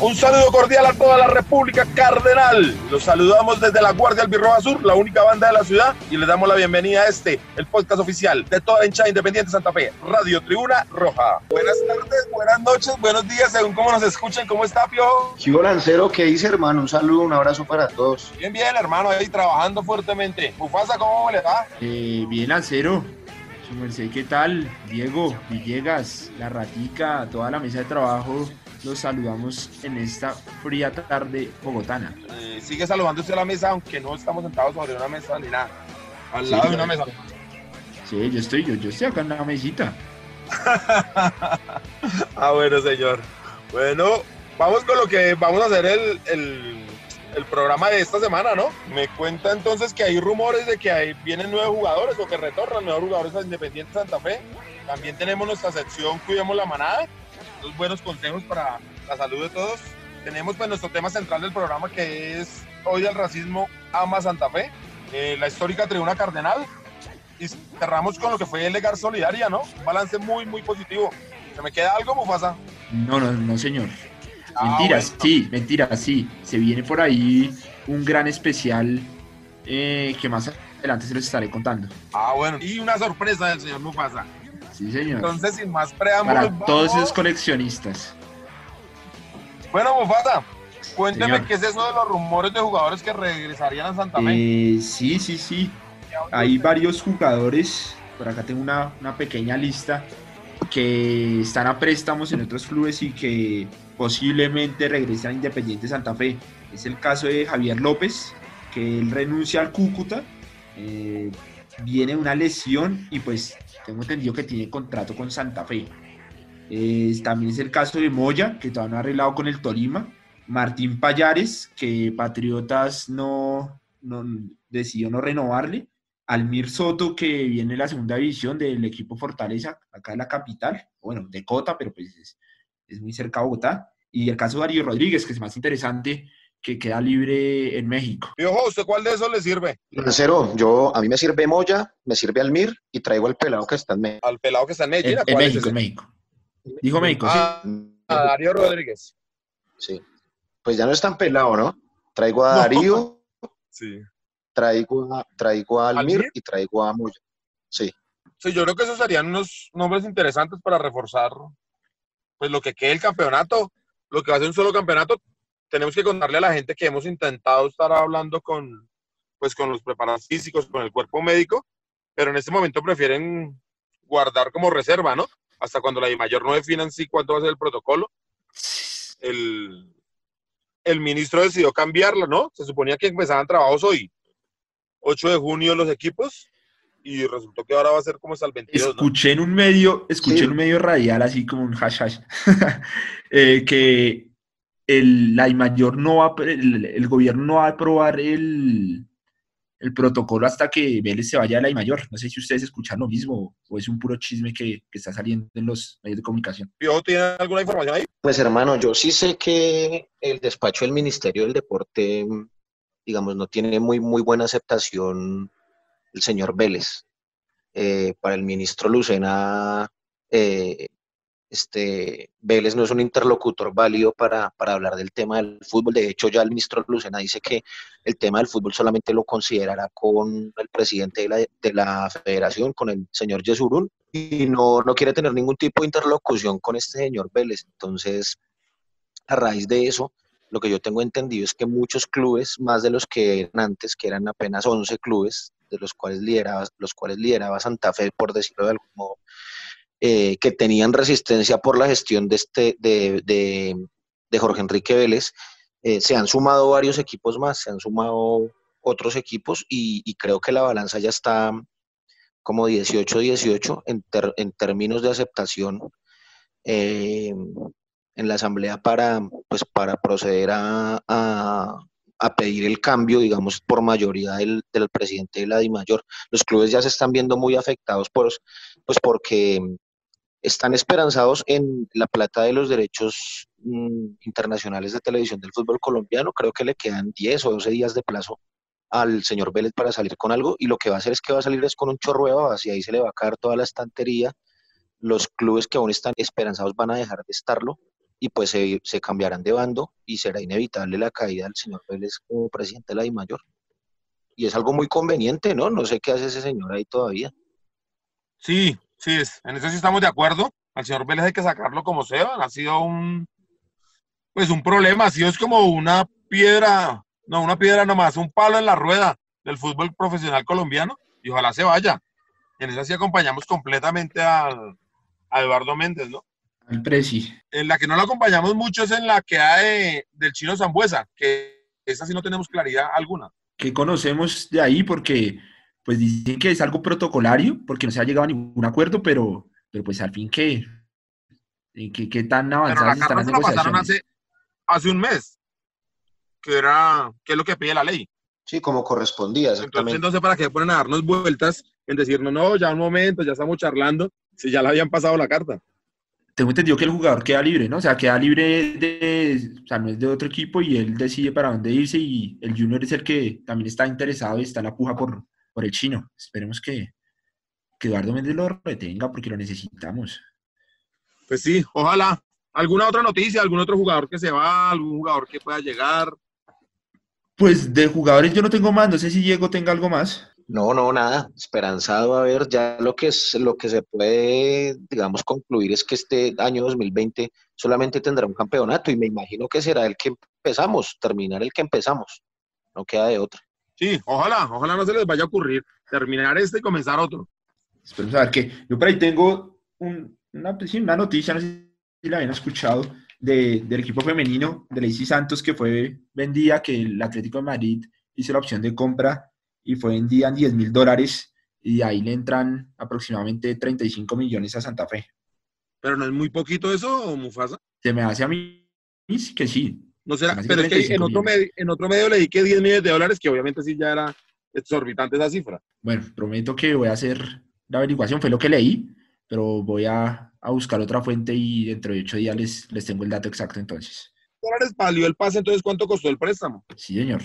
Un saludo cordial a toda la República Cardenal. Los saludamos desde la Guardia Albirroja Sur, la única banda de la ciudad, y les damos la bienvenida a este, el podcast oficial de toda la hinchada independiente Santa Fe, Radio Tribuna Roja. Buenas tardes, buenas noches, buenos días, según cómo nos escuchen, ¿cómo está, Piojo? Chivo Lancero, ¿qué dice, hermano? Un saludo, un abrazo para todos. Bien, bien, hermano, ahí trabajando fuertemente. Mufasa, ¿cómo le va? Eh, bien, Lancero. Su merced, ¿qué tal? Diego, Villegas, La Ratica, toda la mesa de trabajo los saludamos en esta fría tarde bogotana. Eh, sigue saludando usted a la mesa, aunque no estamos sentados sobre una mesa ni nada. Al lado de una mesa. Sí, yo estoy, yo, yo estoy acá en la mesita. ah, bueno, señor. Bueno, vamos con lo que vamos a hacer el, el, el, programa de esta semana, ¿no? Me cuenta entonces que hay rumores de que hay, vienen nuevos jugadores o que retornan nuevos jugadores a Independiente Santa Fe. También tenemos nuestra sección Cuidemos la Manada, dos buenos consejos para la salud de todos. Tenemos pues nuestro tema central del programa que es Hoy el racismo ama Santa Fe, eh, la histórica tribuna cardenal y cerramos con lo que fue el Legar Solidaria, ¿no? Un balance muy, muy positivo. ¿Se me queda algo, Mufasa? No, no, no, señor. Ah, mentiras, bueno. sí, mentiras, sí. Se viene por ahí un gran especial eh, que más adelante se los estaré contando. Ah, bueno. Y una sorpresa del señor Mufasa. Sí, señor. Entonces, sin más preámbulos. Para todos esos coleccionistas. Bueno, Mufasa, cuénteme señor. qué es eso de los rumores de jugadores que regresarían a Santa Fe. Eh, sí, sí, sí. Hay varios jugadores, por acá tengo una, una, pequeña lista, que están a préstamos en otros clubes y que posiblemente regresen a Independiente Santa Fe. Es el caso de Javier López, que él renuncia al Cúcuta, eh, viene una lesión y pues tengo entendido que tiene contrato con Santa Fe. Eh, también es el caso de Moya, que todavía no ha arreglado con el Tolima. Martín Payares, que Patriotas no, decidió no renovarle. Almir Soto, que viene de la segunda división del equipo Fortaleza, acá en la capital, bueno, de Cota, pero pues es, es muy cerca a Bogotá. Y el caso de Darío Rodríguez, que es más interesante, que queda libre en México. Piojo, ¿usted cuál de esos le sirve? Lancero, yo, a mí me sirve Moya, me sirve Almir y traigo al pelado que está en México. ¿Al pelado que está en México? En, en México, en México. Dijo México, ah, sí. A Darío Rodríguez. Sí. Pues ya no es tan pelado, ¿no? Traigo a Darío. No. Sí traigo a, traigo a Almir, ¿Almir, y traigo a Moya. Sí. Sí, yo creo que esos serían unos nombres interesantes para reforzar pues lo que quede el campeonato, lo que va a ser un solo campeonato. Tenemos que contarle a la gente que hemos intentado estar hablando con pues con los preparados físicos, con el cuerpo médico, pero en este momento prefieren guardar como reserva, ¿no? Hasta cuando la mayor no definan sí cuánto va a ser el protocolo. El, el ministro decidió cambiarlo, ¿no? Se suponía que empezaban trabajos hoy, 8 de junio los equipos y resultó que ahora va a ser como hasta el 22. Escuché ¿no? en un medio, escuché sí. en un medio radial, así como un hash hash, eh, que el, la mayor no va, el, el, gobierno no va a aprobar el, el protocolo hasta que Vélez se vaya a la I mayor. No sé si ustedes escuchan lo mismo o es un puro chisme que, que está saliendo en los medios de comunicación. ¿Yo tiene alguna información ahí? Pues hermano, yo sí sé que el despacho del Ministerio del Deporte digamos, no tiene muy, muy buena aceptación el señor Vélez. Eh, para el ministro Lucena, eh, este, Vélez no es un interlocutor válido para, para, hablar del tema del fútbol. De hecho, ya el ministro Lucena dice que el tema del fútbol solamente lo considerará con el presidente de la, de la federación, con el señor Yesurún, y no, no quiere tener ningún tipo de interlocución con este señor Vélez. Entonces, a raíz de eso, lo que yo tengo entendido es que muchos clubes, más de los que eran antes, que eran apenas 11 clubes, de los cuales lideraba, los cuales lideraba Santa Fe, por decirlo de algún modo, eh, que tenían resistencia por la gestión de, este, de, de, Jorge Enrique Vélez, eh, se han sumado varios equipos más, se han sumado otros equipos y, creo que la balanza ya está como 18-18 en, ter, en, términos de aceptación. Eh, en la asamblea para, pues, para proceder a, a, a, pedir el cambio, digamos, por mayoría del, del presidente de la DIMAYOR. Los clubes ya se están viendo muy afectados por pues porque están esperanzados en la plata de los derechos mm, internacionales de televisión del fútbol colombiano. Creo que le quedan 10 o 12 días de plazo al señor Vélez para salir con algo y lo que va a hacer es que va a salir es con un chorro de y ahí se le va a caer toda la estantería. Los clubes que aún están esperanzados van a dejar de estarlo y pues se, se cambiarán de bando y será inevitable la caída del señor Vélez como presidente de la DIMAYOR. Y es algo muy conveniente, ¿no? No sé qué hace ese señor ahí todavía. Sí, sí, es, en eso sí estamos de acuerdo. Al señor Vélez hay que sacarlo como sea. Ha sido un, pues un problema, ha sido es como una piedra, no, una piedra nomás, un palo en la rueda del fútbol profesional colombiano y ojalá se vaya. En esa sí acompañamos completamente al, a Eduardo Méndez, ¿no? El Presi. En la que no lo acompañamos mucho es en la que hay del chino Zambuesa, que esa sí no tenemos claridad alguna. Que conocemos de ahí porque pues dicen que es algo protocolario, porque no se ha llegado a ningún acuerdo, pero, pero pues al fin que, que, que tan avanzadas Pero la están las se la pasaron negociaciones. hace, hace un mes, que era, que es lo que pide la ley. Sí, como correspondía, Entonces, exactamente. entonces, ¿para qué ponen a darnos vueltas en decirnos, no, ya un momento, ya estamos charlando, si ya le habían pasado la carta? Tengo entendido que el jugador queda libre, ¿no? O sea, queda libre de, o sea, no es de otro equipo y él decide para dónde irse y el Junior es el que también está interesado y está en la puja por, por el chino. Esperemos que, que Eduardo Méndez lo retenga porque lo necesitamos. Pues sí, ojalá. ¿Alguna otra noticia? ¿Algún otro jugador que se va? ¿Algún jugador que pueda llegar? Pues de jugadores yo no tengo más, no sé si Diego tenga algo más. No, no, nada. Esperanzado a ver, ya lo que es lo que se puede, digamos, concluir es que este año 2020 solamente tendrá un campeonato y me imagino que será el que empezamos, terminar el que empezamos. No queda de otra. Sí, ojalá, ojalá no se les vaya a ocurrir terminar este y comenzar otro. Esperemos a ver qué. Yo por ahí tengo un- una, una noticia, no sé si la habían escuchado, de- del equipo femenino de Lacey Santos que fue vendida, que el Atlético de Madrid hizo la opción de compra y fue vendida en 10 mil dólares y de ahí le entran aproximadamente 35 millones a Santa Fe. Pero no es muy poquito eso, Mufasa. Se me hace a mí que sí. No será, pero es que 35 en otro, medio, en otro medio que 10 millones de dólares, que obviamente sí ya era exorbitante esa cifra. Bueno, prometo que voy a hacer la averiguación, fue lo que leí, pero voy a, a buscar otra fuente y dentro de ocho días les, les tengo el dato exacto entonces. dólares valió el pase, entonces ¿cuánto costó el préstamo? Sí, señor.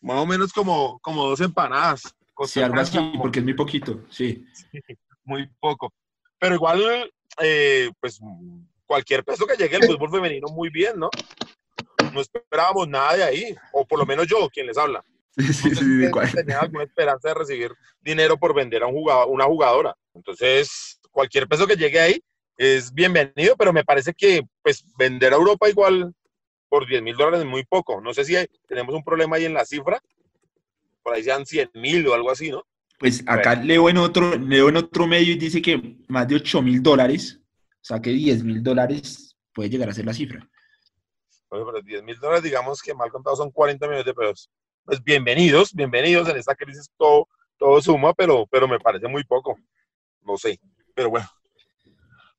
Más o menos como, como dos empanadas. Sí, algo así, porque es muy poquito, sí. muy poco. Pero igual, eh, pues cualquier peso que llegue al fútbol femenino, muy bien, ¿no? No esperábamos nada de ahí, o por lo menos yo, quien les habla. Sí, No sí, sí, tenían alguna esperanza de recibir dinero por vender a un jugador, una jugadora. Entonces, cualquier peso que llegue ahí es bienvenido, pero me parece que pues vender a Europa igual por 10 mil dólares es muy poco. No sé si hay- tenemos un problema ahí en la cifra, por ahí sean 100 mil o algo así, ¿no? Pues acá leo en otro, leo en otro medio y dice que más de 8 mil dólares, o sea que 10 mil dólares puede llegar a ser la cifra. Oye, pero 10 mil dólares, digamos que mal contado son 40 millones de pesos. Pues bienvenidos, bienvenidos en esta crisis, todo, todo suma, pero, pero me parece muy poco. No sé, pero bueno.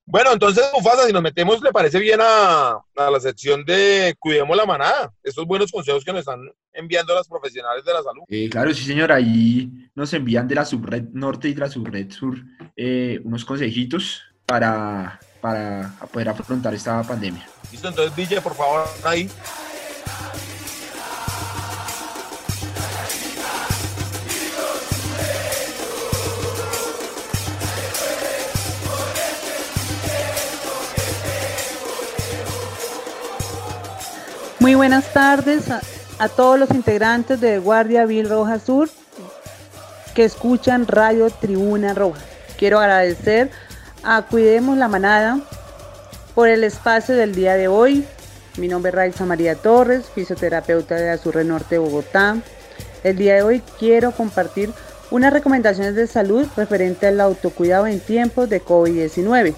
Bueno, entonces, Mufasa, si nos metemos, ¿le parece bien a, a la sección de Cuidemos la Manada? Estos buenos consejos que nos están enviando las profesionales de la salud. Eh, claro, sí, señor, ahí nos envían de la subred norte y de la subred sur eh, unos consejitos para, para poder afrontar esta pandemia. Listo, entonces, Villa, por favor, ahí. Muy buenas tardes a, a todos los integrantes de Guardia Vil Roja Sur que escuchan Radio Tribuna Roja. Quiero agradecer a Cuidemos la Manada por el espacio del día de hoy. Mi nombre es Raiza María Torres, fisioterapeuta de Azurre Norte, Bogotá. El día de hoy quiero compartir unas recomendaciones de salud referente al autocuidado en tiempos de COVID-19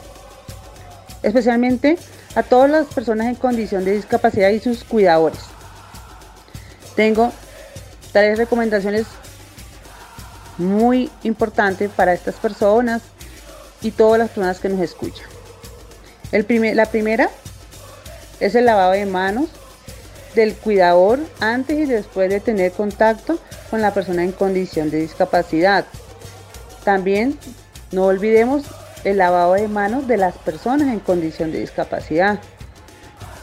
especialmente a todas las personas en condición de discapacidad y sus cuidadores. Tengo tres recomendaciones muy importantes para estas personas y todas las personas que nos escuchan. El la primera es el lavado de manos del cuidador antes y después de tener contacto con la persona en condición de discapacidad. También No olvidemos el lavado de manos de las personas en condición de discapacidad.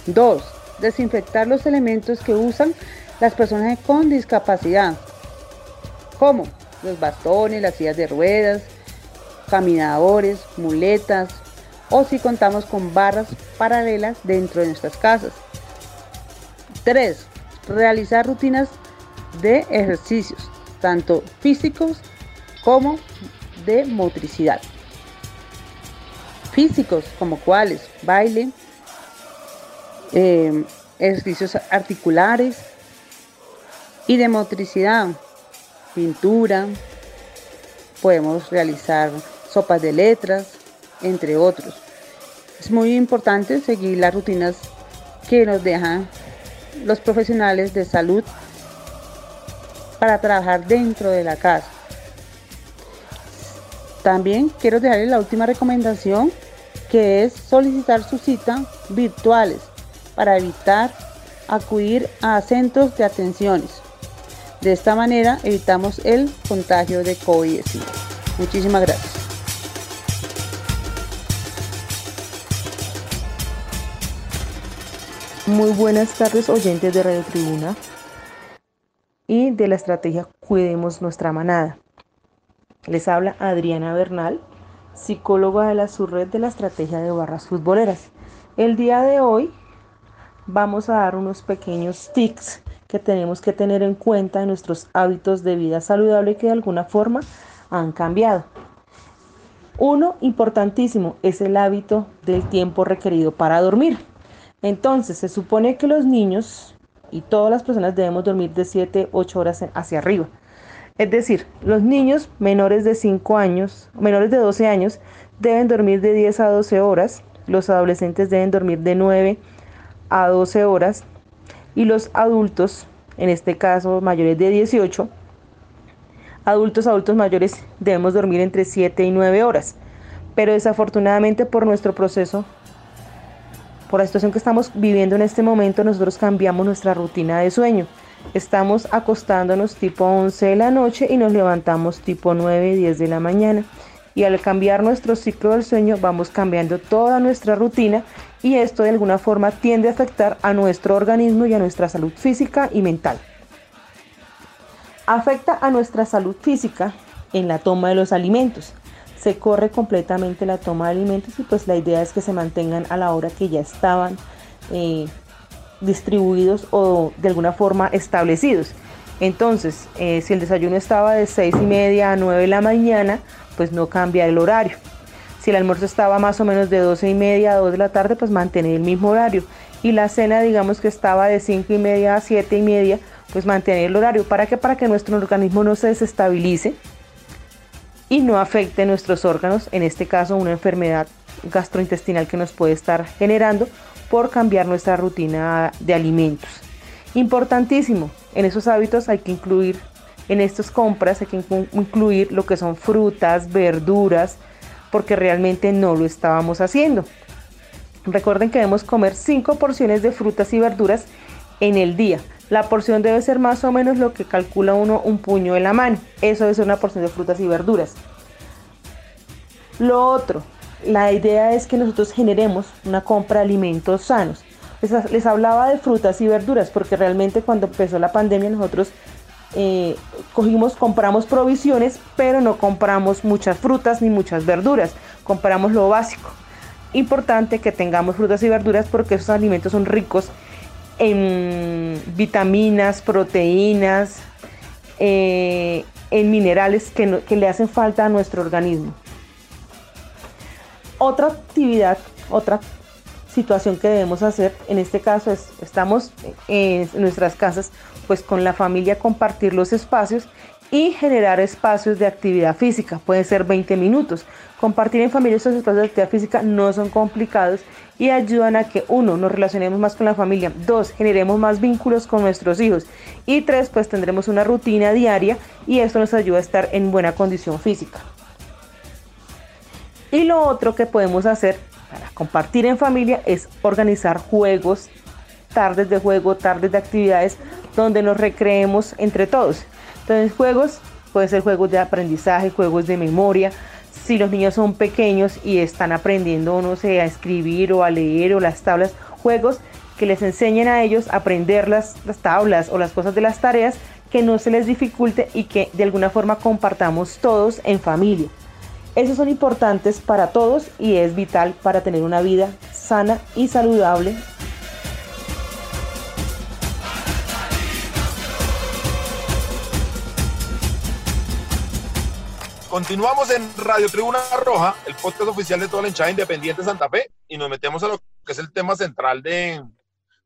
2. Desinfectar los elementos que usan las personas con discapacidad, como los bastones, las sillas de ruedas, caminadores, muletas o si contamos con barras paralelas dentro de nuestras casas. 3. Realizar rutinas de ejercicios, tanto físicos como de motricidad. Físicos como cuáles, baile, eh, ejercicios articulares y de motricidad, pintura, podemos realizar sopas de letras, entre otros. Es muy importante seguir las rutinas que nos dejan los profesionales de salud para trabajar dentro de la casa. También quiero dejarles la última recomendación que es solicitar su cita virtuales para evitar acudir a centros de atenciones. De esta manera evitamos el contagio de COVID-19. Muchísimas gracias. Muy buenas tardes oyentes de Radio Tribuna y de la estrategia Cuidemos nuestra manada. Les habla Adriana Bernal, psicóloga de la subred de la estrategia de barras futboleras. El día de hoy vamos a dar unos pequeños tics que tenemos que tener en cuenta en nuestros hábitos de vida saludable que de alguna forma han cambiado. Uno importantísimo es el hábito del tiempo requerido para dormir. Entonces, se supone que los niños y todas las personas debemos dormir de 7, 8 horas hacia arriba. Es decir, los niños menores de 5 años, menores de 12 años, deben dormir de 10 a 12 horas, los adolescentes deben dormir de 9 a 12 horas y los adultos, en este caso mayores de 18, adultos adultos mayores debemos dormir entre 7 y 9 horas. Pero desafortunadamente por nuestro proceso, por la situación que estamos viviendo en este momento, nosotros cambiamos nuestra rutina de sueño. Estamos acostándonos tipo 11 de la noche y nos levantamos tipo 9, 10 de la mañana. Y al cambiar nuestro ciclo del sueño vamos cambiando toda nuestra rutina y esto de alguna forma tiende a afectar a nuestro organismo y a nuestra salud física y mental. Afecta a nuestra salud física en la toma de los alimentos. Se corre completamente la toma de alimentos y pues la idea es que se mantengan a la hora que ya estaban eh, distribuidos o de alguna forma establecidos. Entonces, eh, si el desayuno estaba de 6 y media a 9 de la mañana, pues no cambia el horario. Si el almuerzo estaba más o menos de 12 y media a 2 de la tarde, pues mantener el mismo horario. Y la cena, digamos que estaba de 5 y media a 7 y media, pues mantener el horario. ¿Para qué? Para que nuestro organismo no se desestabilice y no afecte nuestros órganos, en este caso una enfermedad gastrointestinal que nos puede estar generando por cambiar nuestra rutina de alimentos. Importantísimo, en esos hábitos hay que incluir, en estas compras hay que incluir lo que son frutas, verduras, porque realmente no lo estábamos haciendo. Recuerden que debemos comer 5 porciones de frutas y verduras en el día. La porción debe ser más o menos lo que calcula uno un puño en la mano. Eso ser una porción de frutas y verduras. Lo otro, la idea es que nosotros generemos una compra de alimentos sanos. Les, hablaba de frutas y verduras porque realmente cuando empezó la pandemia nosotros eh, cogimos, compramos provisiones, pero no compramos muchas frutas ni muchas verduras. Compramos lo básico. Importante que tengamos frutas y verduras porque esos alimentos son ricos en vitaminas, proteínas, eh, en minerales que, que le hacen falta a nuestro organismo. Otra actividad, otra situación que debemos hacer, en este caso es, estamos en nuestras casas, pues con la familia compartir los espacios y generar espacios de actividad física, pueden ser 20 minutos. Compartir en familia estos espacios de actividad física no son complicados y ayudan a que uno, nos relacionemos más con la familia, dos, generemos más vínculos con nuestros hijos y tres, pues tendremos una rutina diaria y esto nos ayuda a estar en buena condición física. Y lo otro que podemos hacer para compartir en familia es organizar juegos, tardes de juego, tardes de actividades donde nos recreemos entre todos. Entonces juegos, pueden ser juegos de aprendizaje, juegos de memoria, si los niños son pequeños y están aprendiendo, no sé, a escribir o a leer o las tablas, juegos que les enseñen a ellos a aprender las, las tablas o las cosas de las tareas, que no se les dificulte y que de alguna forma compartamos todos en familia. Esos son importantes para todos y es vital para tener una vida sana y saludable Continuamos en Radio Tribuna Roja, el podcast oficial de toda la hinchada independiente Santa Fe, y nos metemos a lo que es el tema central de,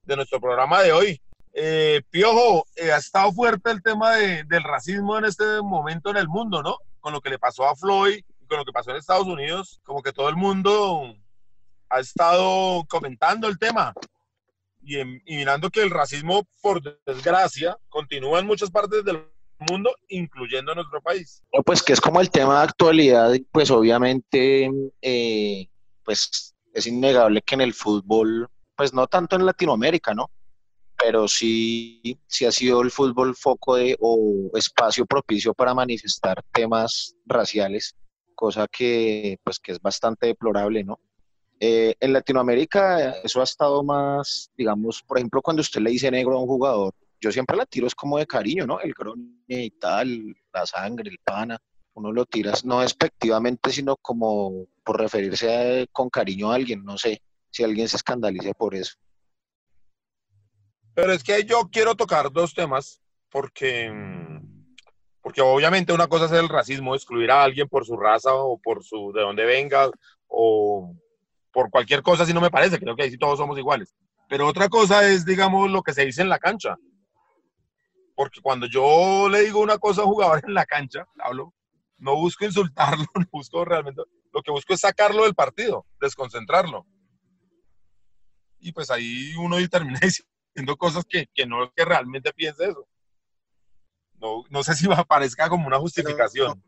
de nuestro programa de hoy. Eh, Piojo, eh, ha estado fuerte el tema de, del racismo en este momento en el mundo, ¿no? Con lo que le pasó a Floyd, con lo que pasó en Estados Unidos, como que todo el mundo ha estado comentando el tema y, y mirando que el racismo, por desgracia, continúa en muchas partes del mundo, incluyendo nuestro país. Pues que es como el tema de actualidad, pues obviamente, eh, pues es innegable que en el fútbol, pues no tanto en Latinoamérica, ¿no? Pero sí, sí ha sido el fútbol foco de, o espacio propicio para manifestar temas raciales, cosa que, pues, que es bastante deplorable, ¿no? Eh, en Latinoamérica eso ha estado más, digamos, por ejemplo, cuando usted le dice negro a un jugador, yo siempre la tiro es como de cariño, ¿no? El grone y tal, la sangre, el pana, uno lo tiras no despectivamente, sino como por referirse con cariño a alguien, no sé si alguien se escandaliza por eso. Pero es que yo quiero tocar dos temas porque, porque obviamente una cosa es el racismo, excluir a alguien por su raza o por su de dónde venga o por cualquier cosa si no me parece, creo que ahí sí todos somos iguales. Pero otra cosa es, digamos, lo que se dice en la cancha porque cuando yo le digo una cosa a un jugador en la cancha, hablo, no busco insultarlo, no busco realmente, lo que busco es sacarlo del partido, desconcentrarlo. Y pues ahí uno termina diciendo cosas que, que no es que realmente piense eso. No, no sé si parezca como una justificación.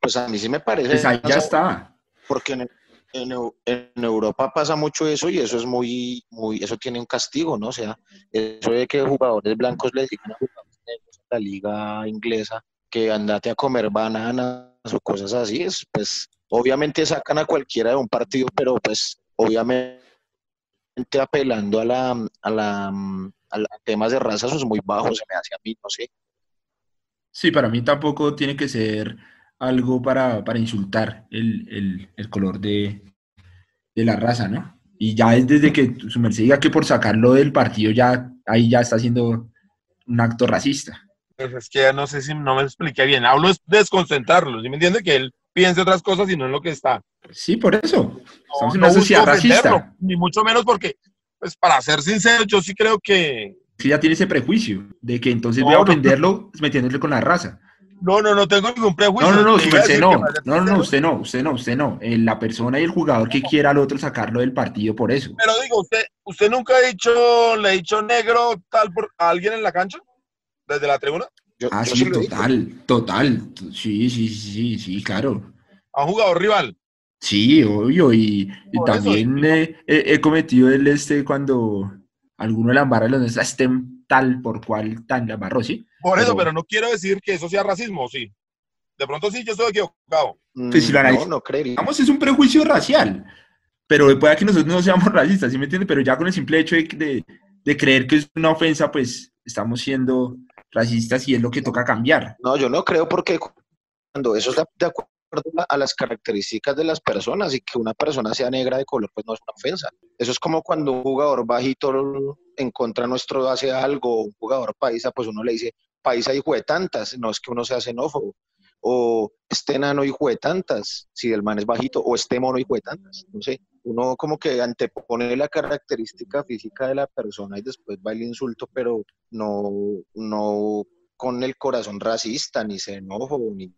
Pues a mí sí me parece. Pues ahí ya está. Porque en, en, Europa pasa mucho eso y eso es muy, muy, eso tiene un castigo, ¿no? O sea, eso de que jugadores blancos le digan a jugadores negros la liga inglesa que andate a comer bananas o cosas así, es, pues obviamente sacan a cualquiera de un partido, pero pues obviamente apelando a la, a la a, temas de raza, eso es muy bajo, se me hace a mí, no sé. Sí, para mí tampoco tiene que ser algo para, para insultar el, el, el color de, de, la raza, ¿no? Y ya es desde que su merced diga que por sacarlo del partido ya ahí ya está haciendo un acto racista. Pues es que no sé si no me expliqué bien. Hablo es desconcentrarlo, ¿sí me entiende? Que él piense otras cosas y no en lo que está. Sí, por eso. Estamos en una sociedad racista. Ni mucho menos porque, pues para ser sincero, yo sí creo que... Sí, ya tiene ese prejuicio de que entonces voy a ofenderlo metiéndole con la raza. No, no, no tengo ningún prejuicio. No, no, no, usted no. No, no, usted no, usted no, usted no. Eh, la persona y el jugador que quiera al otro sacarlo del partido por eso. Pero digo, usted, usted nunca ha dicho, le ha dicho negro tal por a alguien en la cancha, desde la tribuna. ah, sí, total, total. Sí, sí, sí, sí, claro. ¿A un jugador rival? Sí, obvio. Y, también he cometido el este cuando alguno le embarra los estén tal por cual tan le embarró, ¿sí? Por eso, pero no quiero decir que eso sea racismo, sí. De pronto sí, yo estoy equivocado. Pues si lo no, no Vamos, es un prejuicio racial. Pero puede que nosotros no seamos racistas, ¿sí me entiende? Pero ya con el simple hecho de, de, creer que es una ofensa, pues estamos siendo racistas y es lo que toca cambiar. No, yo no creo porque cuando eso es de acuerdo a las características de las personas y que una persona sea negra de color, pues no es una ofensa. Eso es como cuando un jugador bajito en contra nuestro hace algo, un jugador paisa, pues uno le dice, paisa hijo de tantas, no es que uno sea xenófobo, o este enano hijo de tantas, si el man es bajito, o este mono hijo de tantas, no sé, uno como que antepone la característica física de la persona y después va el insulto, pero no, no con el corazón racista, ni xenófobo, ni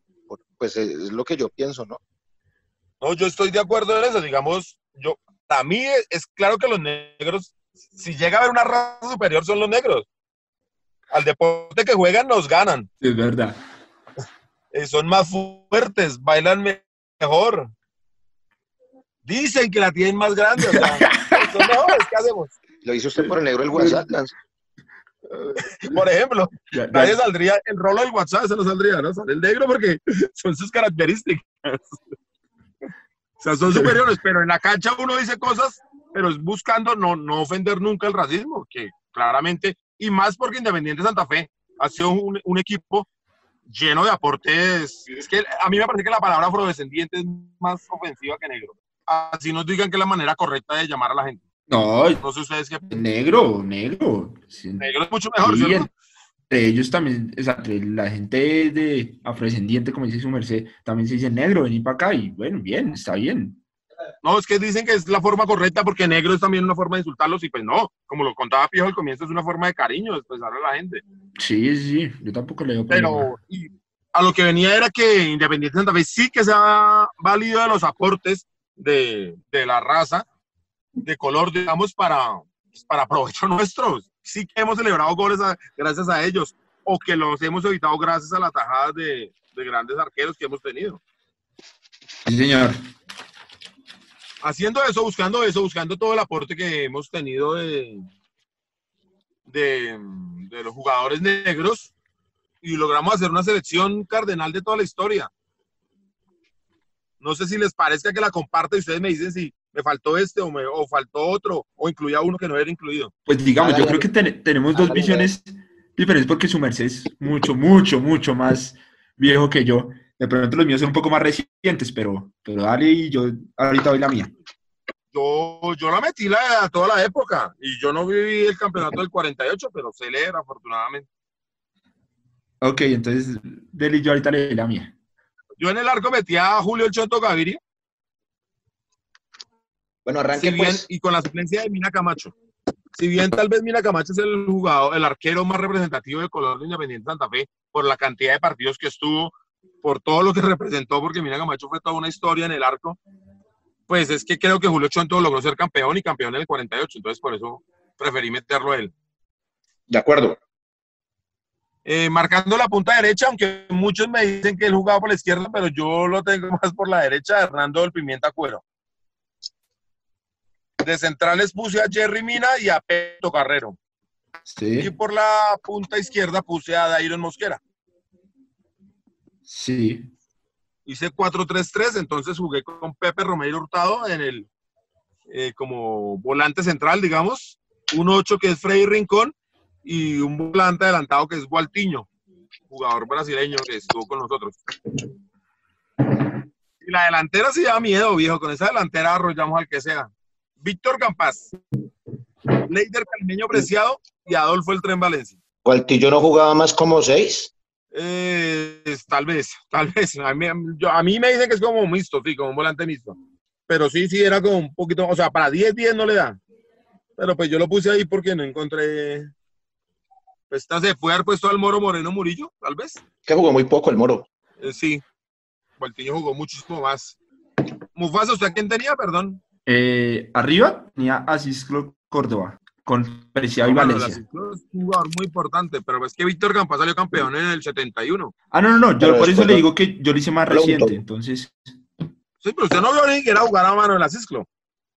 pues es lo que yo pienso, ¿no? No, yo estoy de acuerdo en eso, digamos, yo, a mí es claro que los negros, si llega a haber una raza superior son los negros al deporte que juegan nos ganan. Es verdad. Eh, son más fuertes, bailan mejor. Dicen que la tienen más grande. O sea, son mejores, ¿qué hacemos? Lo hizo usted por el negro del WhatsApp, Por ejemplo, Ya- ya- nadie saldría, el rolo del WhatsApp se no saldría, ¿no? Sale el negro porque son sus características. O sea, son superiores, pero en la cancha uno dice cosas, pero es buscando no, no ofender nunca el racismo, que claramente, y más porque Independiente Santa Fe ha sido un, un equipo lleno de aportes. Es que a mí me parece que la palabra afrodescendiente es más ofensiva que negro. Así nos digan que es la manera correcta de llamar a la gente. No, No sé ustedes qué. negro, negro. Sí, Negro es mucho mejor, Sí, ¿cierto? entre ellos también, o sea, entre la gente de afrodescendiente, como dice su merced, también se dice negro, vení para acá y bueno, bien, está bien. No, es que dicen que es la forma correcta porque negro es también una forma de insultarlos y pues no, como lo contaba Piojo al comienzo, es una forma de cariño, de expresar a la gente. Sí, sí, yo tampoco le problema. Pero y a lo que venía era que Independiente Santa Fe sí que se ha valido de los aportes de, de la raza, de color, digamos, para, para provecho nuestro. Sí que hemos celebrado goles a- gracias a ellos, o que los hemos evitado gracias a las tajadas de, de grandes arqueros que hemos tenido. Sí, señor. Haciendo eso, buscando eso, buscando todo el aporte que hemos tenido de, de, de los jugadores negros y logramos hacer una selección cardenal de toda la historia. No sé si les parezca que la comparte y ustedes me dicen si me faltó este o, me, o faltó otro o incluía uno que no era incluido. Pues digamos, yo creo que ten- tenemos dos visiones diferentes porque su merced es mucho, mucho, mucho más viejo que yo. De pronto los míos son un poco más recientes, pero, pero dale y yo ahorita doy la mía. Yo, yo la metí la, toda la época y yo no viví el campeonato del 48, pero sé leer afortunadamente. Ok, entonces dele y yo ahorita le doy la mía. Yo en el arco metí a Julio El Chonto Gaviria Bueno, arranque si bien, pues. y con la suplencia de Mina Camacho. Si bien tal vez Mina Camacho es el jugador, el arquero más representativo de color de Independiente Santa Fe, por la cantidad de partidos que estuvo, por todo lo que representó, porque Mina Camacho fue toda una historia en el arco, pues es que creo que Julio Chonto logró ser campeón y campeón en el 48, entonces por eso preferí meterlo a él. De acuerdo. Eh, marcando la punta derecha, aunque muchos me dicen que él jugaba por la izquierda, pero yo lo tengo más por la derecha, Hernando del Pimienta Cuero. De centrales puse a Jerry Mina y a Peto Carrero. Y Sí, por la punta izquierda puse a Dairon Mosquera. Sí. Hice 4-3-3, entonces jugué con Pepe Romero Hurtado en el eh, como volante central, digamos. Un 8 que es Freddy Rincón y un volante adelantado que es Gualtiño, jugador brasileño que estuvo con nosotros. Y la delantera sí da miedo, viejo. Con esa delantera arrollamos al que sea. Víctor Campas, Leider Calmeño Preciado y Adolfo El Tren Valencia. Gualtillo no jugaba más como seis. Eh, tal vez, tal vez. A mí, yo- a mí me dicen que es como mixto, sí, como un volante mixto. Pero sí, sí, era como un poquito, o sea, para 10, 10 no le da. Pero pues yo lo puse ahí porque no encontré. Pues se puede haber puesto al Moro Moreno Murillo, tal vez. Que jugó muy poco el Moro. Eh, sí. Gualtiño jugó muchísimo más. Mufasa, ¿usted a quién tenía? Perdón. Eh, arriba tenía a Cisco Córdoba con Preciado y No, Valencia. la- es un jugador muy importante, pero es que Víctor Campas salió campeón en el 71. Ah, no, no, no, yo Pero por eso le digo que yo lo hice más reciente, entonces, Sí, pero usted no vio ni siquiera jugar a mano en la Cisclo.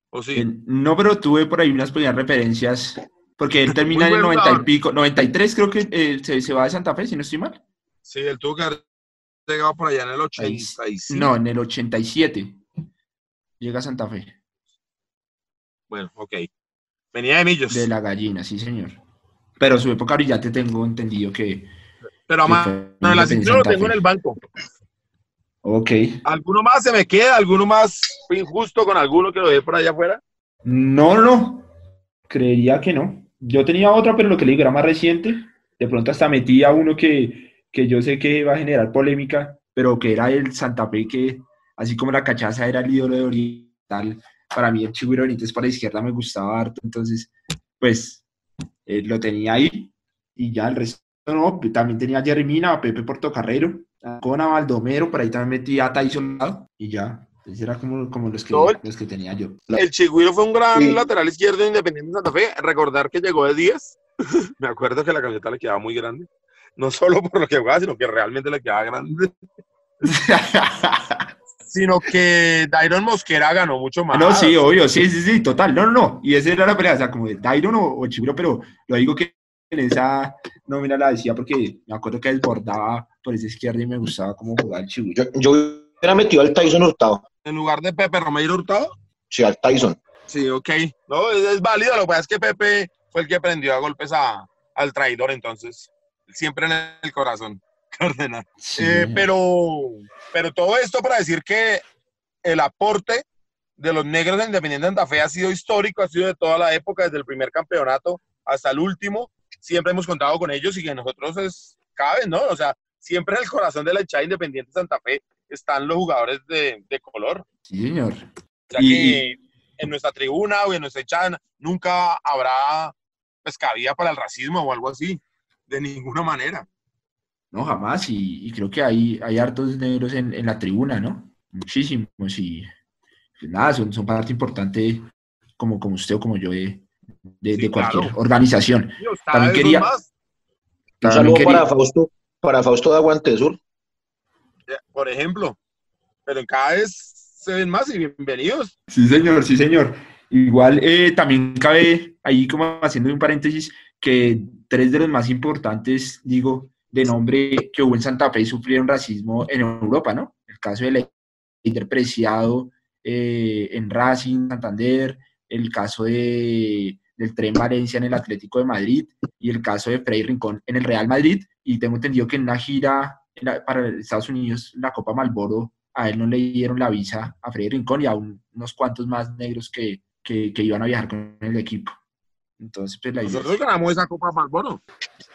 ¿O sí? eh, no, pero tuve por ahí unas pequeñas referencias, porque él termina en el buen 90 y pico, 93 creo que eh, se, se va de Santa Fe, si no estoy mal. Sí, él tuvo que haber llegado por allá en el Ahí- 85. No, en el 87 llega a Santa Fe, Bueno, ok. Venía de Millos. de la gallina, sí señor. Pero su época brillante tengo entendido que... Pero a que mano fue en la lo tengo en el banco. Ok. ¿Alguno más se me queda? ¿Alguno más injusto con alguno que lo dejé por allá afuera? No, no, creería que no. Yo tenía otra, pero lo que le digo era más reciente. De pronto hasta metí a uno que, que yo sé que va a generar polémica, pero que era el Santa Fe, que así como la cachaza era el ídolo de Oriental, para mí el Chigüiro Benítez para la izquierda me gustaba harto, entonces, pues, eh, lo tenía ahí y ya el resto no. También tenía a Jerry Mina, a Pepe Portocarrero, a Cona Baldomero, por ahí también metí a Tyson y ya. Entonces era como, como los, que, los que tenía yo. El Chigüiro fue un gran Sí. lateral izquierdo de Independiente de Santa Fe. Recordar que llegó de 10. me acuerdo que la camiseta le quedaba muy grande. No solo por lo que jugaba, sino que realmente le quedaba grande. Sino que Dairon Mosquera ganó mucho más. No, sí, obvio, sí, sí, sí, total. No, no, no. Y esa era la pelea, o sea, como de Dairon o, o Chibiro, pero lo digo que esa nómina la decía porque me acuerdo que desbordaba por esa izquierda y me gustaba cómo jugaba el Chihuahua. Yo, yo hubiera metido al Tyson Hurtado. En lugar de Pepe Romero Hurtado. Sí, al Tyson. Sí, ok. No, es, es válido. Lo que pasa es que Pepe fue el que prendió a golpes a, al traidor, entonces. Siempre en el corazón, Cardenal. Sí, Eh, pero, pero todo esto para decir que el aporte de los negros de Independiente Santa Fe ha sido histórico, ha sido de toda la época, desde el primer campeonato hasta el último. Siempre hemos contado con ellos y que nosotros es vez, ¿no? O sea, siempre en el corazón de la hinchada Independiente Santa Fe están los jugadores de, de color. Sí, señor. O sea Y- que en nuestra tribuna o en nuestra hinchada nunca habrá cabida para el racismo o algo así, de ninguna manera. No, jamás. Y, y creo que hay, hay hartos negros en, en la tribuna, ¿no? Muchísimos. Y pues nada, son, son parte importante, como, como usted o como yo, de, de, Sí, de cualquier claro. organización. Dios, También quería- más. Un También saludo quería- para Fausto, para Fausto de Aguante Sur. Eh, por ejemplo. Pero cada vez se ven más y bienvenidos. Sí, señor, sí, señor. Igual eh, también cabe ahí como haciendo un paréntesis que tres de los más importantes, digo, de nombre que hubo en Santa Fe y sufrieron racismo en Europa, ¿no? El caso de Leider Preciado eh, en Racing, Santander, el caso de, del Tren Valencia en el Atlético de Madrid y el caso de Frei Rincón en el Real Madrid. Y tengo entendido que en una gira en la- para Estados Unidos, la Copa Malboro, a él no le dieron la visa a Freddy Rincón y a un- unos cuantos más negros que, que, que iban a viajar con el equipo. Entonces, pues la Nosotros ganamos esa Copa Malboro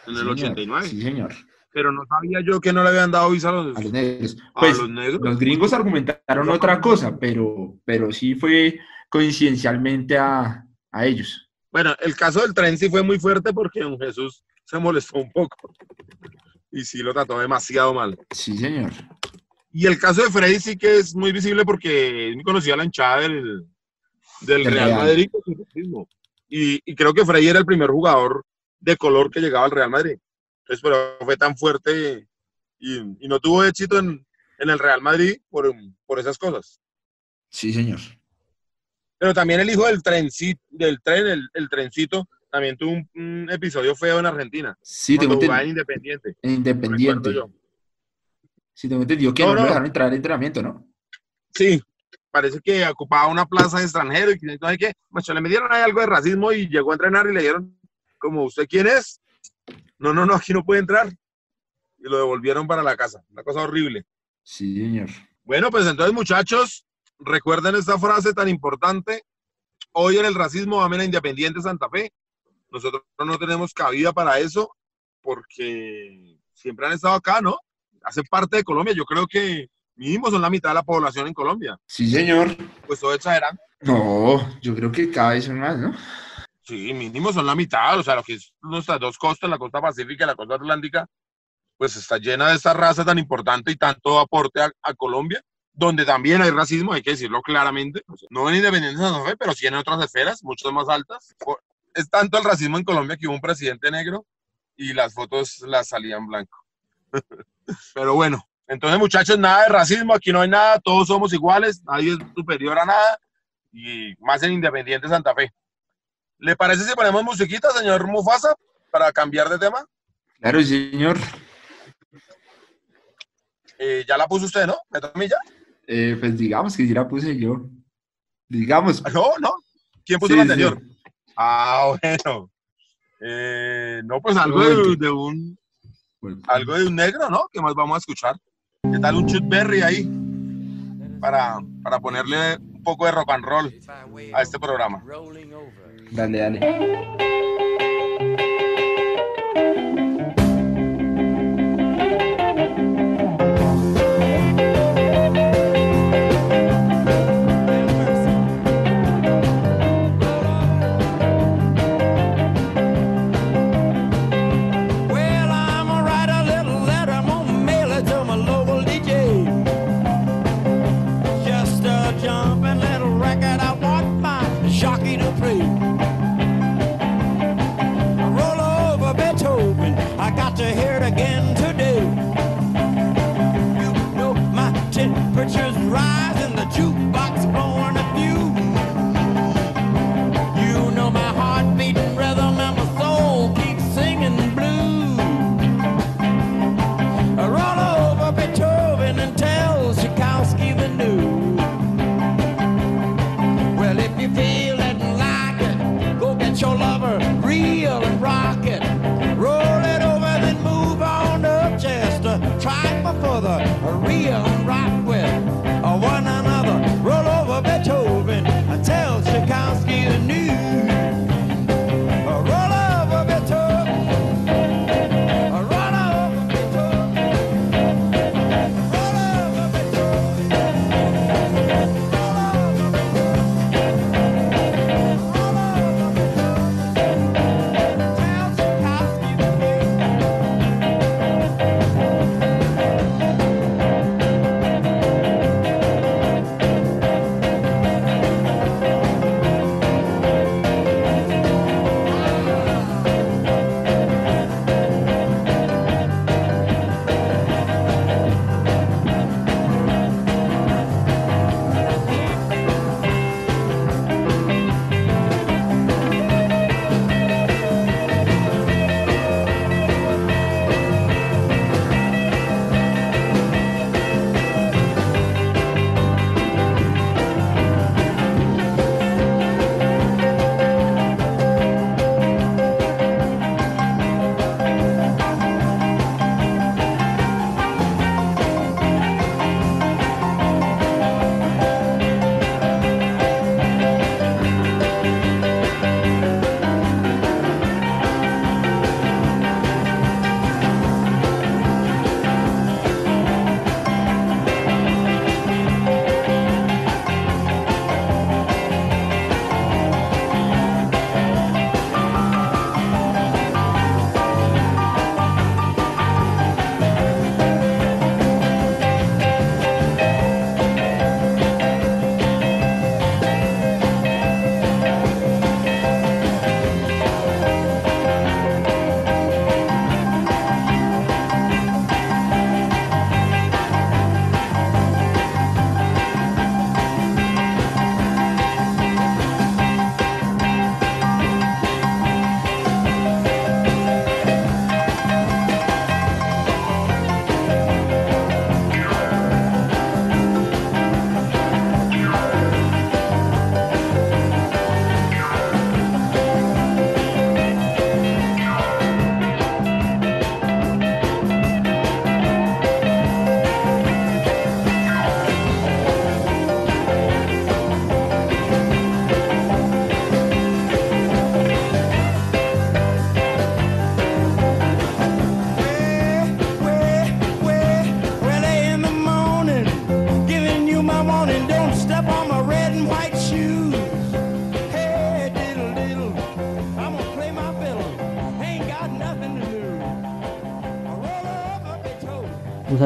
en el señor, 89. Sí, señor. Pero no sabía yo que no le habían dado visa a los, A los negros. a Pues los negros. los gringos argumentaron otra cosa, pero, pero sí fue coincidencialmente a, a ellos. Bueno, el caso del tren sí fue muy fuerte porque don Jesús se molestó un poco. Y sí lo trató demasiado mal. Sí, señor. Y el caso de Freddy sí que es muy visible porque él conocía la hinchada del, del Real Real. Madrid. Y, y creo que Freddy era el primer jugador de color que llegaba al Real Madrid. Entonces, pero fue tan fuerte y, y no tuvo éxito en, en el Real Madrid por, por esas cosas. Sí, señor. Pero también el hijo del trencito, del tren, el, el trencito, también tuvo un, un episodio feo en Argentina. Sí, tengo entendido. Independiente. En Independiente. yo. Sí, tengo entendido que No, no, no. dejaron entrar al entrenamiento, ¿no? Sí, parece que ocupaba una plaza de extranjero y que no sé qué. Macho, le metieron ahí algo de racismo y llegó a entrenar y le dieron, como, ¿usted quién es? No, no, no, aquí no puede entrar. Y lo devolvieron para la casa. Una cosa horrible. Sí, señor. Bueno, pues entonces, muchachos, recuerden esta frase tan importante. Hoy en el racismo amen a Independiente Santa Fe. Nosotros no tenemos cabida para eso porque siempre han estado acá, ¿no? Hacen parte de Colombia. Yo creo que mínimo son la mitad de la población en Colombia. Sí, señor. Pues todo exagerando. No, yo creo que cada vez son más, ¿no? Sí, mínimo son la mitad, o sea, lo que es nuestras dos costas, la costa pacífica y la costa atlántica, pues está llena de esta raza tan importante y tanto aporte a, Colombia, donde también hay racismo, hay que decirlo claramente, no en Independiente de Santa Fe, pero sí en otras esferas, mucho más altas. Es tanto el racismo en Colombia que hubo un presidente negro y las fotos las salían blanco. pero bueno, entonces muchachos, nada de racismo, aquí no hay nada, todos somos iguales, nadie es superior a nada, y más en Independiente Santa Fe. ¿Le parece si ponemos musiquita, señor Mufasa, para cambiar de tema? Claro, señor. Eh, ya la puso usted, ¿no? ¿Me toca a mí ya? Eh, pues digamos que sí la puse yo. Digamos. No, no. ¿Quién puso Sí, la sí. anterior? Ah, bueno. Eh, no, pues algo de, de un Bueno, algo de un negro, ¿no? ¿Qué más vamos a escuchar? ¿Qué tal un Chuck Berry ahí? Para, para ponerle un poco de rock and roll a este programa. Dale, dale. Temperature's rising, the jukebox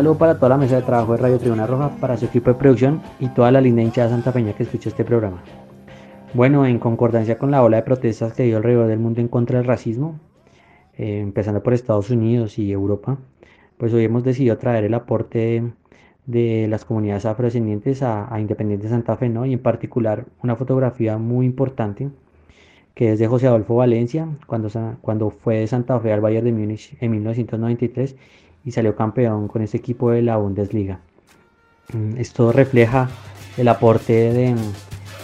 saludo para toda la mesa de trabajo de Radio Tribuna Roja, para su equipo de producción y toda la linda hinchada Santa Peña que escucha este programa. Bueno, en concordancia con la ola de protestas que dio alrededor del mundo en contra del racismo, eh, empezando por Estados Unidos y Europa, pues hoy hemos decidido traer el aporte de, las comunidades afrodescendientes a, Independiente Santa Fe, ¿no? Y en particular una fotografía muy importante que es de José Adolfo Valencia, cuando, cuando fue de Santa Fe al Bayern de Múnich en 1993 y salió campeón con ese equipo de la Bundesliga. Mm, esto refleja el aporte de,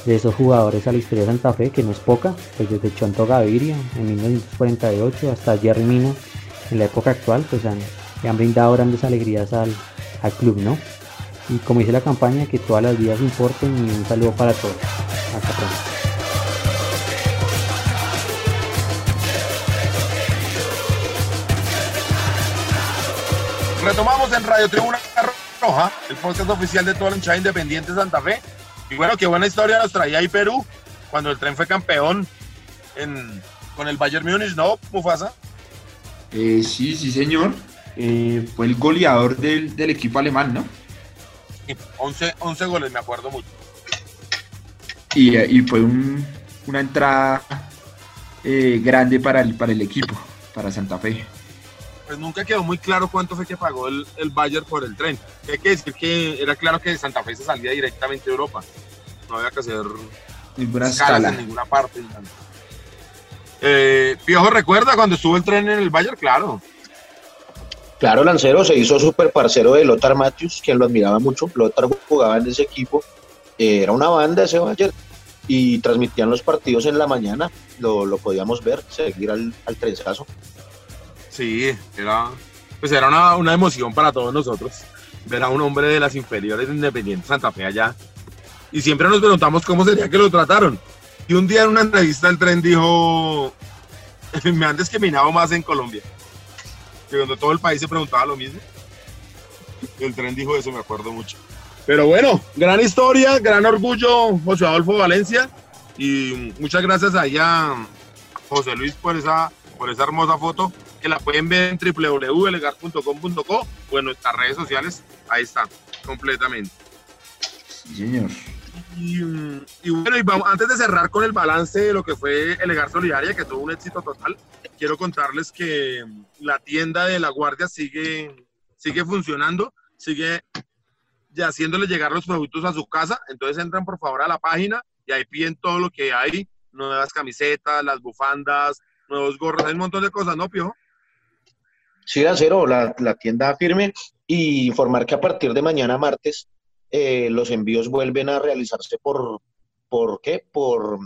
esos jugadores a la historia de Santa Fe, que no es poca, pues desde Chonto Gaviria en 1948 hasta Jerry Mina en la época actual, pues han, han brindado grandes alegrías al, al, club, ¿no? Y como dice la campaña, que todas las vidas importen y un saludo para todos. Hasta pronto. Retomamos en Radio Tribuna Roja, el podcast oficial de toda la hinchada independiente Santa Fe. Y bueno, qué buena historia nos traía ahí Perú cuando el tren fue campeón en, con el Bayern Múnich, ¿no, Mufasa? Eh, sí, sí, señor. Eh, fue el goleador del, del, equipo alemán, ¿no? 11, 11 goles, me acuerdo mucho. Y, y fue un, una entrada eh, grande para el, para el equipo, para Santa Fe pues nunca quedó muy claro cuánto fue que pagó el, el Bayern por el tren. Hay que decir que era claro que Santa Fe se salía directamente de Europa. No había que hacer ninguna escala en ninguna parte. Eh, Piojo, ¿recuerda cuando estuvo el tren en el Bayern? Claro. Claro, Lancero se hizo súper parcero de Lothar Matthews, quien lo admiraba mucho. Lothar jugaba en ese equipo. Eh, era una banda ese Bayern. Y transmitían los partidos en la mañana. Lo, lo podíamos ver, seguir al, al trenzazo. Sí, era, pues era una, emoción para todos nosotros ver a un hombre de las inferiores de Santa Fe allá. Y siempre nos preguntamos cómo sería que lo trataron. Y un día en una entrevista el tren dijo, me han discriminado más en Colombia. Que cuando todo el país se preguntaba lo mismo. El tren dijo eso, me acuerdo mucho. Pero bueno, gran historia, gran orgullo, José Adolfo Valencia. Y muchas gracias a ella, José Luis, por esa, por esa hermosa foto que la pueden ver en www.elegar.com.co o en nuestras redes sociales. Ahí está, completamente. Sí, señor. Y, y bueno, y vamos, antes de cerrar con el balance de lo que fue Elegar Solidaria, que tuvo un éxito total, quiero contarles que la tienda de La Guardia sigue, sigue funcionando, sigue haciéndole llegar los productos a su casa. Entonces entran por favor a la página y ahí piden todo lo que hay, nuevas camisetas, las bufandas, nuevos gorros, hay un montón de cosas, ¿no, Piojo? Sí, Acero, la, la tienda firme y informar que a partir de mañana martes eh, los envíos vuelven a realizarse por, ¿por qué? Por,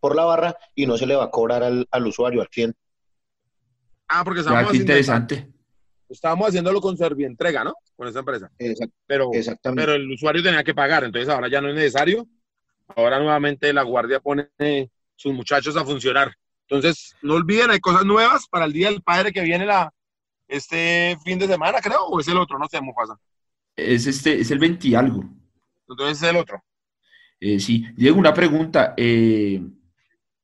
por la barra y no se le va a cobrar al, al usuario, al cliente. Ah, porque Ah, qué interesante. Estábamos haciéndolo con Servientrega, ¿no? Con esa empresa. Exact- Pero, exactamente. pero el usuario tenía que pagar, entonces ahora ya no es necesario. Ahora nuevamente la guardia pone sus muchachos a funcionar. Entonces, no olviden, hay cosas nuevas para el Día del Padre que viene la, este fin de semana, creo, o es el otro, no sé, Mufasa. Es, este, es el 20 y algo. Entonces es el otro. Eh, sí, Diego, una pregunta. eh,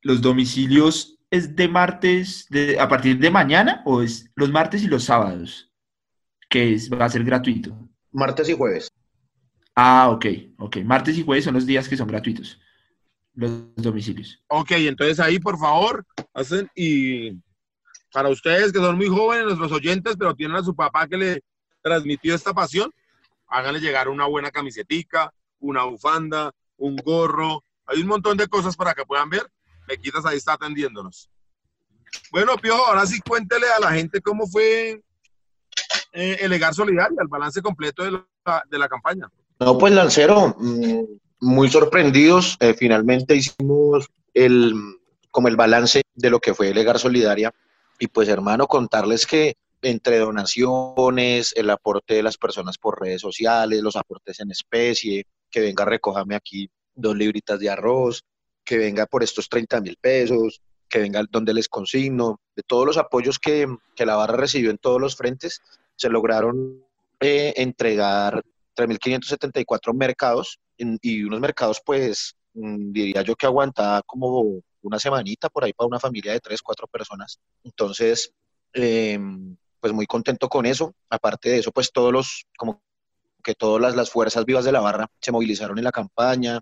¿Los domicilios es de martes, de, a partir de mañana o es los martes y los sábados? Que es, va a ser gratuito. Martes y jueves. Ah, ok, ok. Martes y jueves son los días que son gratuitos. Los domicilios. Ok, entonces ahí, por favor, hacen y para ustedes que son muy jóvenes, nuestros oyentes, pero tienen a su papá que le transmitió esta pasión, háganle llegar una buena camisetica, una bufanda, un gorro. Hay un montón de cosas para que puedan ver. Mequitas ahí está atendiéndonos. Bueno, Piojo, ahora sí cuéntele a la gente cómo fue eh, el Legar Solidario, el balance completo de la, de la campaña. No, pues Lancero, mm, muy sorprendidos. eh, finalmente hicimos el, como el balance de lo que fue Legar Solidaria. Y pues hermano, contarles que entre donaciones, el aporte de las personas por redes sociales, los aportes en especie, que venga a recogerme aquí dos libritas de arroz, que venga por estos 30 mil pesos, que venga donde les consigno, de todos los apoyos que, que la barra recibió en todos los frentes, se lograron eh, entregar 3.574 mercados y unos mercados, pues, mm, diría yo que aguanta como una semanita por ahí para una familia de tres, cuatro personas. Entonces, eh, pues muy contento con eso. Aparte de eso, pues todos los, como que todas las, fuerzas vivas de la barra se movilizaron en la campaña,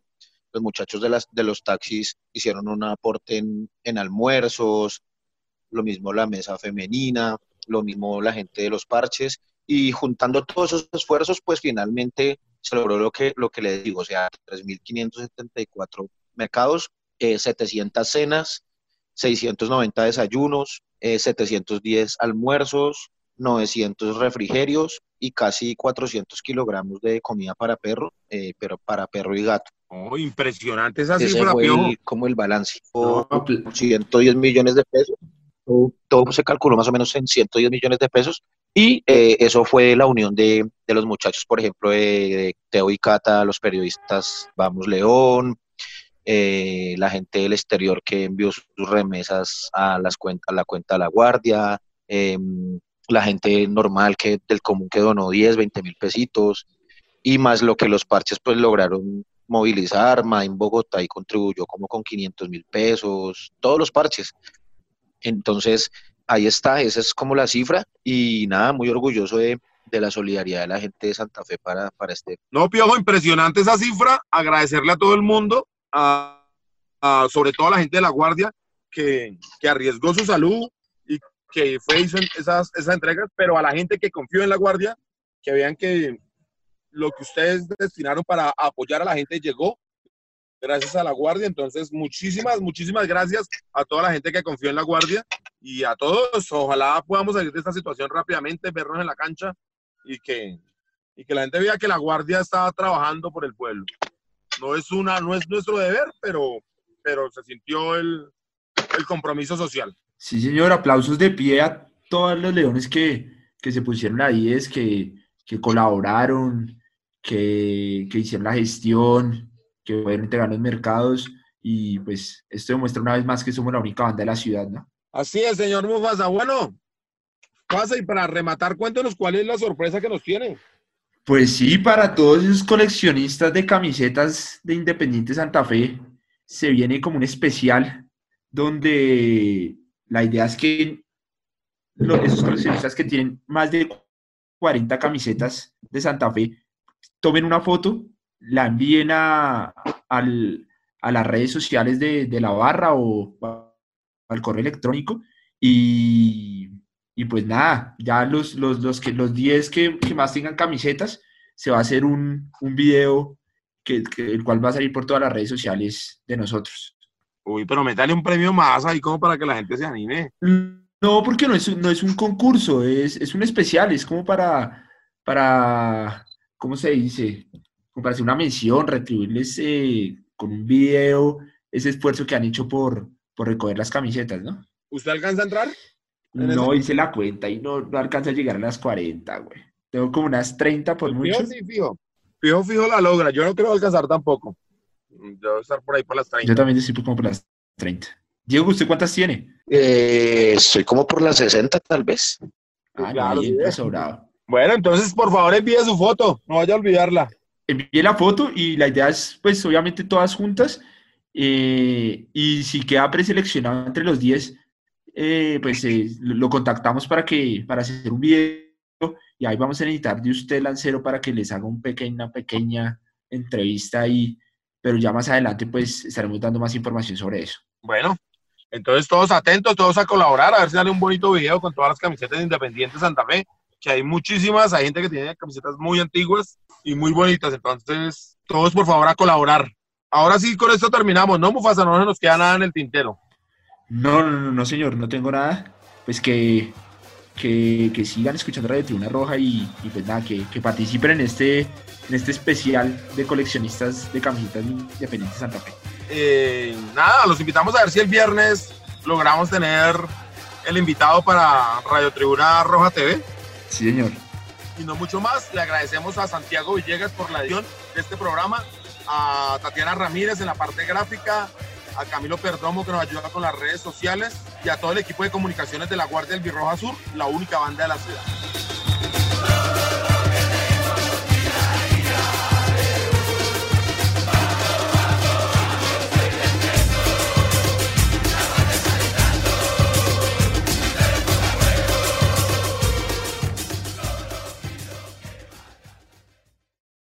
los muchachos de, las, de los taxis hicieron un aporte en, en almuerzos, lo mismo la mesa femenina, lo mismo la gente de los parches, y juntando todos esos esfuerzos, pues finalmente se logró lo que, lo que les digo, o sea, 3.574 mercados, eh, 700 cenas, 690 desayunos, eh, 710 almuerzos, 900 refrigerios y casi 400 kilogramos de comida para perro, eh, pero para perro y gato. Oh, impresionante esa Ese cifra, fue el- como el balance. No, pl- 110 millones de pesos. Todo, todo se calculó más o menos en 110 millones de pesos. Y eh, eso fue la unión de, de los muchachos, por ejemplo, de, de Teo y Cata, los periodistas Vamos León, eh, la gente del exterior que envió sus remesas a, las cuentas, a la cuenta de la Guardia, eh, la gente normal que del común que donó 10, 20 mil pesitos, y más lo que los parches pues lograron movilizar, en Bogotá y contribuyó como con 500 mil pesos, todos los parches. Entonces, ahí está, esa es como la cifra y nada, muy orgulloso de, de la solidaridad de la gente de Santa Fe para, para este. No, Piojo, impresionante esa cifra. Agradecerle a todo el mundo, a, a- sobre todo a la gente de la Guardia, que, que arriesgó su salud y que fue hizo esas, esas entregas, pero a la gente que confió en la Guardia, que vean que lo que ustedes destinaron para apoyar a la gente llegó gracias a la Guardia. Entonces, muchísimas, muchísimas gracias a toda la gente que confió en la Guardia y a todos. Ojalá podamos salir de esta situación rápidamente, vernos en la cancha y que, y que la gente vea que la Guardia está trabajando por el pueblo. No es, una, no es nuestro deber, pero, pero se sintió el, el compromiso social. Sí, señor, aplausos de pie a todos los leones que, que se pusieron ahí, es que, que colaboraron, que, que hicieron la gestión, que fueron integrando los mercados y pues esto demuestra una vez más que somos la única banda de la ciudad, ¿no? Así es, señor Mufasa. Bueno, pasa y para rematar, cuéntanos cuál es la sorpresa que nos tiene. Pues sí, para todos esos coleccionistas de camisetas de Independiente Santa Fe, se viene como un especial donde la idea es que lo- esos coleccionistas que tienen más de 40 camisetas de Santa Fe tomen una foto, la envíen a, las redes sociales de, la barra o al correo electrónico y, y pues nada, ya los, los, los, que, los 10 que, que más tengan camisetas, se va a hacer un, un video que, que- el cual va a salir por todas las redes sociales de nosotros. Uy, pero métale un premio más ahí como para que la gente se anime. No, porque no es, un- no es un concurso, es, es un especial, es como para, para, ¿cómo se dice? Como para hacer una mención, retribuirles eh, con un video ese esfuerzo que han hecho por, por recoger las camisetas, ¿no? ¿Usted alcanza a entrar? ¿En No ese? hice la cuenta y no, no alcanza a llegar a las 40, güey. Tengo como unas 30 por mucho. Fijo, sí, fijo. Fijo, fijo la logra. Yo no creo alcanzar tampoco. Debo estar por ahí por las 30. Yo también estoy como por las 30. Diego, ¿usted cuántas tiene? Eh, estoy como por las 60 tal vez. Ah, Claro, sí, entra eh. sobrado. Bueno, entonces por favor envíe su foto. No vaya a olvidarla. envié la foto y la idea es, pues, obviamente todas juntas. eh, y si queda preseleccionado entre los 10, eh, pues eh, lo contactamos para que para hacer un video y ahí vamos a necesitar de usted, Lancero, para que les haga un pequeña, una pequeña entrevista ahí, pero ya más adelante pues estaremos dando más información sobre eso. Bueno, entonces todos atentos, todos a colaborar, a ver si sale un bonito video con todas las camisetas de Independiente Santa Fe, que hay muchísimas, hay gente que tiene camisetas muy antiguas y muy bonitas, entonces todos por favor a colaborar. Ahora sí, con esto terminamos, ¿no, Mufasa? No nos queda nada en el tintero. No, no, no, no, señor, no tengo nada. Pues que, que, que sigan escuchando Radio Tribuna Roja y, y pues nada, que, que participen en este, en este especial de coleccionistas de camisetas independientes Santa Fe. Eh, nada, los invitamos a ver si el viernes logramos tener el invitado para Radio Tribuna Roja TV. Sí, señor. y no mucho más. Le agradecemos a Santiago Villegas por la edición de este programa, a Tatiana Ramírez en la parte gráfica, a Camilo Perdomo que nos ayuda con las redes sociales y a todo el equipo de comunicaciones de la Guardia del Birroja Sur, la única banda de la ciudad.